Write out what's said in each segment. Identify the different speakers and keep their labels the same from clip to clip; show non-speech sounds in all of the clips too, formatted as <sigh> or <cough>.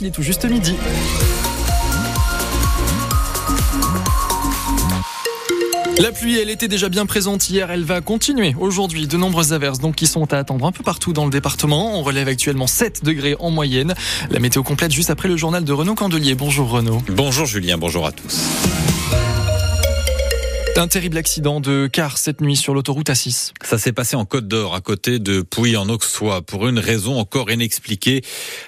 Speaker 1: Il est tout juste midi. La pluie, elle était déjà bien présente hier, elle va continuer aujourd'hui. De nombreuses averses donc qui sont à attendre un peu partout dans le département. On relève actuellement 7 degrés en moyenne. La météo complète juste après le journal de Renaud Candelier. Bonjour Renaud.
Speaker 2: Bonjour Julien, bonjour à tous.
Speaker 1: Un terrible accident de car cette nuit sur l'autoroute A6.
Speaker 2: Ça s'est passé en Côte d'Or, à côté de Pouilly en Auxois, pour une raison encore inexpliquée.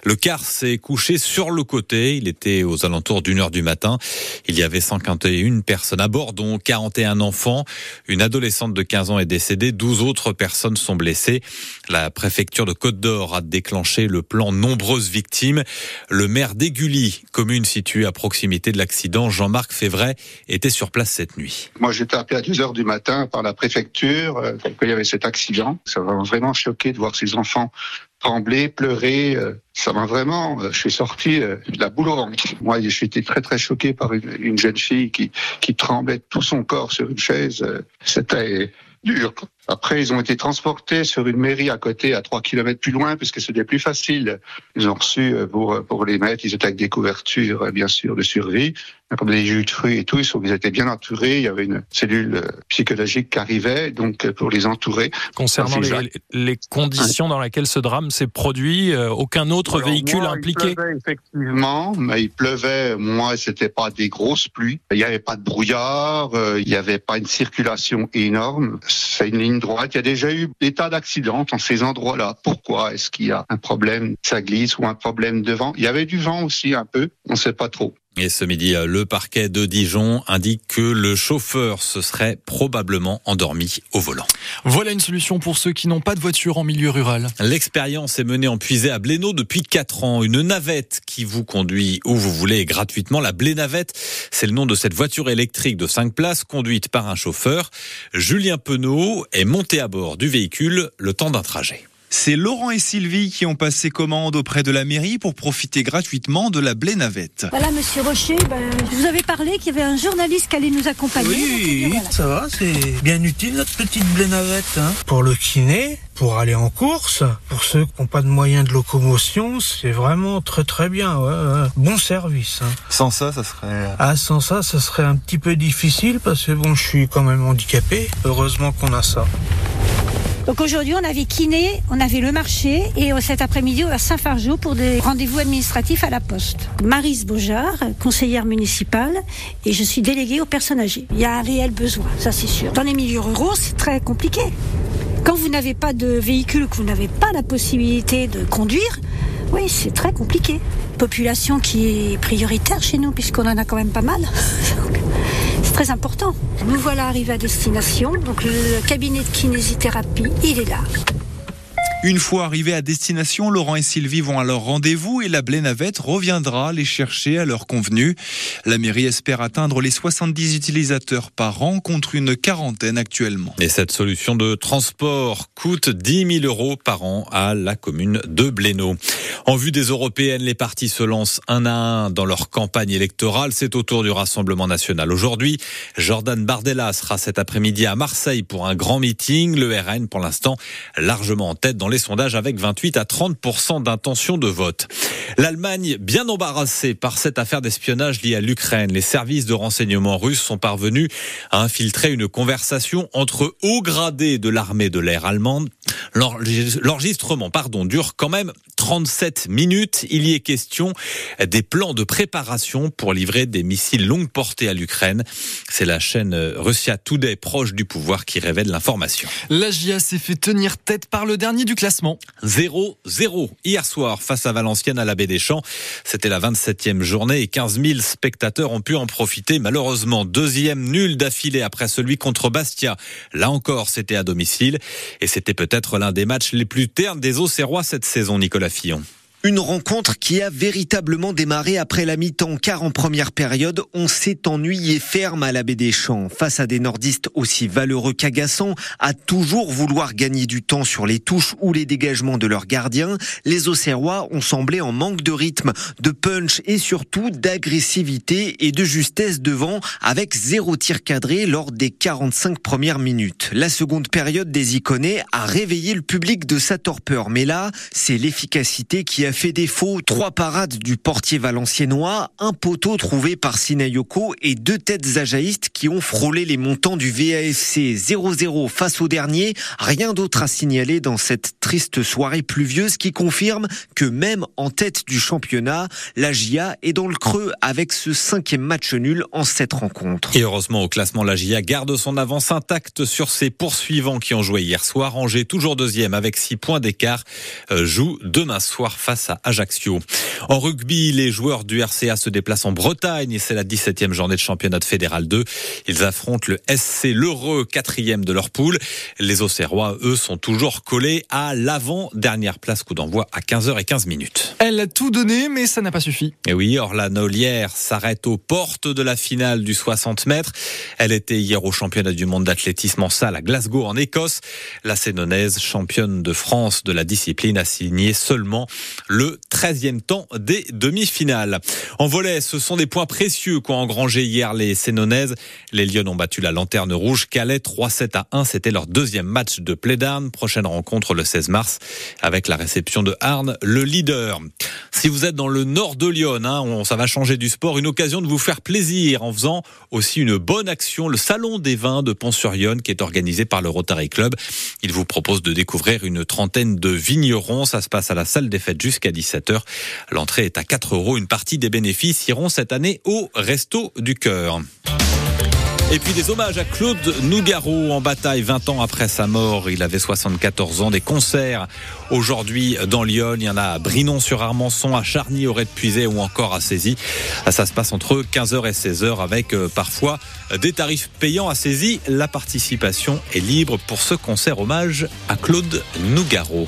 Speaker 2: Le car s'est couché sur le côté. Il était aux alentours d'une heure du matin. Il y avait 151 personnes à bord, dont 41 enfants. Une adolescente de 15 ans est décédée. 12 autres personnes sont blessées. La préfecture de Côte d'Or a déclenché le plan nombreuses victimes. Le maire d'Aigully, commune située à proximité de l'accident, Jean-Marc Févray, était sur place cette nuit
Speaker 3: j'étais appelé à 2 heures du matin par la préfecture euh, qu'il y avait cet accident. Ça m'a vraiment choqué de voir ces enfants trembler, pleurer. Euh, ça m'a vraiment, euh, je suis sorti de la boule au ventre. Moi, je suis très très choqué par une, une, jeune fille qui, qui tremblait tout son corps sur une chaise. C'était dur. Après, ils ont été transportés sur une mairie à côté, à 3 kilomètres plus loin, puisque c'était plus facile. Ils ont reçu pour, pour les mettre, ils étaient avec des couvertures, bien sûr, de survie comme des jus de fruits et tout, ils étaient bien entourés. Il y avait une cellule euh, psychologique qui arrivait, donc euh, pour les entourer.
Speaker 1: Concernant les, les, conditions dans lesquelles ce drame s'est produit, euh, aucun autre véhicule impliqué.
Speaker 3: Il pleuvait effectivement, mais il pleuvait. Moi, c'était pas des grosses pluies. Il n'y avait pas de brouillard. il n'y avait pas une circulation énorme. C'est une ligne droite. Il y a déjà eu des tas d'accidents dans ces endroits-là. Pourquoi Est-ce qu'il y a un problème Ça glisse ou un problème de vent? Il y avait du vent aussi un peu. On ne sait pas trop.
Speaker 2: Et ce midi, le parquet de Dijon indique que le chauffeur se serait probablement endormi au volant.
Speaker 1: Voilà une solution pour ceux qui n'ont pas de voiture en milieu rural.
Speaker 2: L'expérience est menée en puisée à Blénaud depuis 4 ans. Une navette qui vous conduit où vous voulez gratuitement. La Blénavette, c'est le nom de cette voiture électrique de 5 places conduite par un chauffeur. Julien Penaud est monté à bord du véhicule le temps d'un trajet.
Speaker 4: C'est Laurent et Sylvie qui ont passé commande auprès de la mairie pour profiter gratuitement de la blé navette.
Speaker 5: Voilà, monsieur Rocher, ben, je vous avais parlé qu'il y avait un journaliste qui allait nous accompagner.
Speaker 6: Oui, ça va, c'est bien utile notre petite blé navette. Hein. Pour le kiné, pour aller en course, pour ceux qui n'ont pas de moyens de locomotion, c'est vraiment très très bien. Bon service. Hein.
Speaker 4: Sans ça, ça serait.
Speaker 6: Ah, sans ça, ça serait un petit peu difficile parce que bon, je suis quand même handicapé. Heureusement qu'on a ça.
Speaker 5: Donc aujourd'hui, on avait kiné, on avait le marché et cet après-midi, on va Saint-Fargeau pour des rendez-vous administratifs à la poste. Marise Beaujard, conseillère municipale, et je suis déléguée aux personnes âgées. Il y a un réel besoin, ça c'est sûr. Dans les milieux ruraux, c'est très compliqué. Quand vous n'avez pas de véhicule, que vous n'avez pas la possibilité de conduire, oui, c'est très compliqué. Population qui est prioritaire chez nous, puisqu'on en a quand même pas mal. <laughs> très important. Nous voilà arrivés à destination. Donc le cabinet de kinésithérapie, il est là.
Speaker 4: Une fois arrivés à destination, Laurent et Sylvie vont à leur rendez-vous et la Blénavette reviendra les chercher à leur convenu. La mairie espère atteindre les 70 utilisateurs par an contre une quarantaine actuellement.
Speaker 2: Et cette solution de transport coûte 10 000 euros par an à la commune de Blénaud. En vue des européennes, les partis se lancent un à un dans leur campagne électorale. C'est au tour du Rassemblement national. Aujourd'hui, Jordan Bardella sera cet après-midi à Marseille pour un grand meeting. Le RN, pour l'instant, largement en tête dans les sondages avec 28 à 30% d'intention de vote. L'Allemagne, bien embarrassée par cette affaire d'espionnage liée à l'Ukraine, les services de renseignement russes sont parvenus à infiltrer une conversation entre hauts gradés de l'armée de l'air allemande. L'enregistrement, pardon, dure quand même 37 minutes. Il y est question des plans de préparation pour livrer des missiles longue portée à l'Ukraine. C'est la chaîne Russia Today proche du pouvoir qui révèle l'information.
Speaker 1: La GIA s'est fait tenir tête par le dernier du classement.
Speaker 2: 0-0 hier soir face à Valenciennes à la baie des Champs. C'était la 27e journée et 15 000 spectateurs ont pu en profiter. Malheureusement, deuxième nul d'affilée après celui contre Bastia. Là encore, c'était à domicile et c'était peut-être l'un des matchs les plus ternes des Auxerrois cette saison, Nicolas Fillon.
Speaker 7: Une rencontre qui a véritablement démarré après la mi-temps, car en première période, on s'est ennuyé ferme à la baie des Champs. Face à des nordistes aussi valeureux qu'agaçants, à toujours vouloir gagner du temps sur les touches ou les dégagements de leurs gardiens, les Auxerrois ont semblé en manque de rythme, de punch et surtout d'agressivité et de justesse devant, avec zéro tir cadré lors des 45 premières minutes. La seconde période des Iconais a réveillé le public de sa torpeur, mais là, c'est l'efficacité qui a fait défaut. Trois parades du portier valenciennois, un poteau trouvé par Sinayoko et deux têtes ajaïstes qui ont frôlé les montants du VAFC 0-0 face au dernier. Rien d'autre à signaler dans cette triste soirée pluvieuse qui confirme que même en tête du championnat, la GIA est dans le creux avec ce cinquième match nul en sept rencontres.
Speaker 2: Et heureusement au classement, la GIA garde son avance intacte sur ses poursuivants qui ont joué hier soir. Angers, toujours deuxième avec six points d'écart, euh, joue demain soir face à Ajaccio. En rugby, les joueurs du RCA se déplacent en Bretagne et c'est la 17e journée de championnat de fédéral 2. Ils affrontent le SC L'Heureux, quatrième de leur poule. Les Auxerrois, eux, sont toujours collés à l'avant-dernière place coup d'envoi à 15h15 minutes.
Speaker 1: Elle a tout donné, mais ça n'a pas suffi.
Speaker 2: Et oui, Orlane Ollière s'arrête aux portes de la finale du 60 mètres. Elle était hier au championnat du monde d'athlétisme en salle à Glasgow, en Écosse. La Sénonaise, championne de France de la discipline, a signé seulement le 13e temps des demi-finales. En volet, ce sont des points précieux qu'ont engrangé hier les Sénonaises. Les Lyonnes ont battu la Lanterne Rouge. Calais 3-7 à 1, c'était leur deuxième match de Plédarn. Prochaine rencontre le 16 mars avec la réception de Arne, le leader. Si vous êtes dans le nord de Lyon, hein, ça va changer du sport, une occasion de vous faire plaisir en faisant aussi une bonne action, le Salon des vins de Pont-sur-Yonne qui est organisé par le Rotary Club. Il vous propose de découvrir une trentaine de vignerons. Ça se passe à la salle des fêtes jusqu'à 17h. L'entrée est à 4 euros. Une partie des bénéfices iront cette année au Resto du Cœur. Et puis des hommages à Claude Nougaro en bataille 20 ans après sa mort. Il avait 74 ans. Des concerts aujourd'hui dans Lyon. Il y en a à Brinon-sur-Armançon, à Charny, au Red Puisé ou encore à Saisy. Ça se passe entre 15h et 16h avec euh, parfois des tarifs payants à Saisy. La participation est libre pour ce concert hommage à Claude Nougaro.